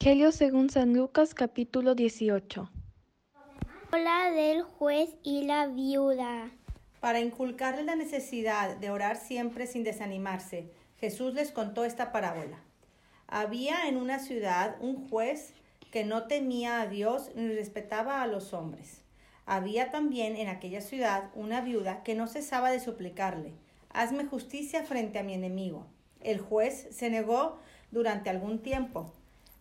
Evangelio según San Lucas capítulo 18. Hola del juez y la viuda. Para inculcarles la necesidad de orar siempre sin desanimarse, Jesús les contó esta parábola. Había en una ciudad un juez que no temía a Dios ni respetaba a los hombres. Había también en aquella ciudad una viuda que no cesaba de suplicarle, hazme justicia frente a mi enemigo. El juez se negó durante algún tiempo,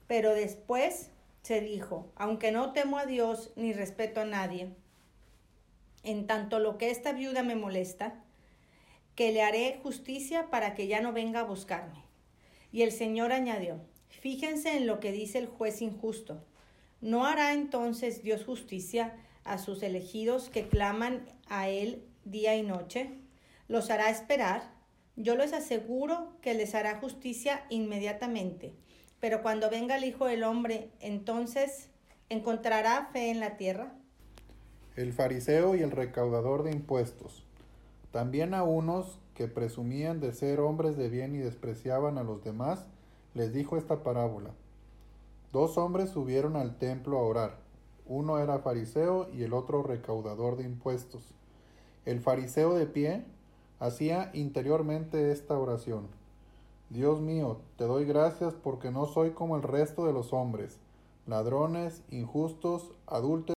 pero después se dijo, aunque no temo a Dios ni respeto a nadie, en tanto lo que esta viuda me molesta, que le haré justicia para que ya no venga a buscarme. Y el Señor añadió, fíjense en lo que dice el juez injusto. ¿No hará entonces Dios justicia a sus elegidos que claman a Él día y noche? ¿Los hará esperar? Yo les aseguro que les hará justicia inmediatamente. Pero cuando venga el Hijo del Hombre, entonces encontrará fe en la tierra. El fariseo y el recaudador de impuestos. También a unos que presumían de ser hombres de bien y despreciaban a los demás, les dijo esta parábola. Dos hombres subieron al templo a orar. Uno era fariseo y el otro recaudador de impuestos. El fariseo de pie hacía interiormente esta oración. Dios mío, te doy gracias porque no soy como el resto de los hombres, ladrones, injustos, adúlteros,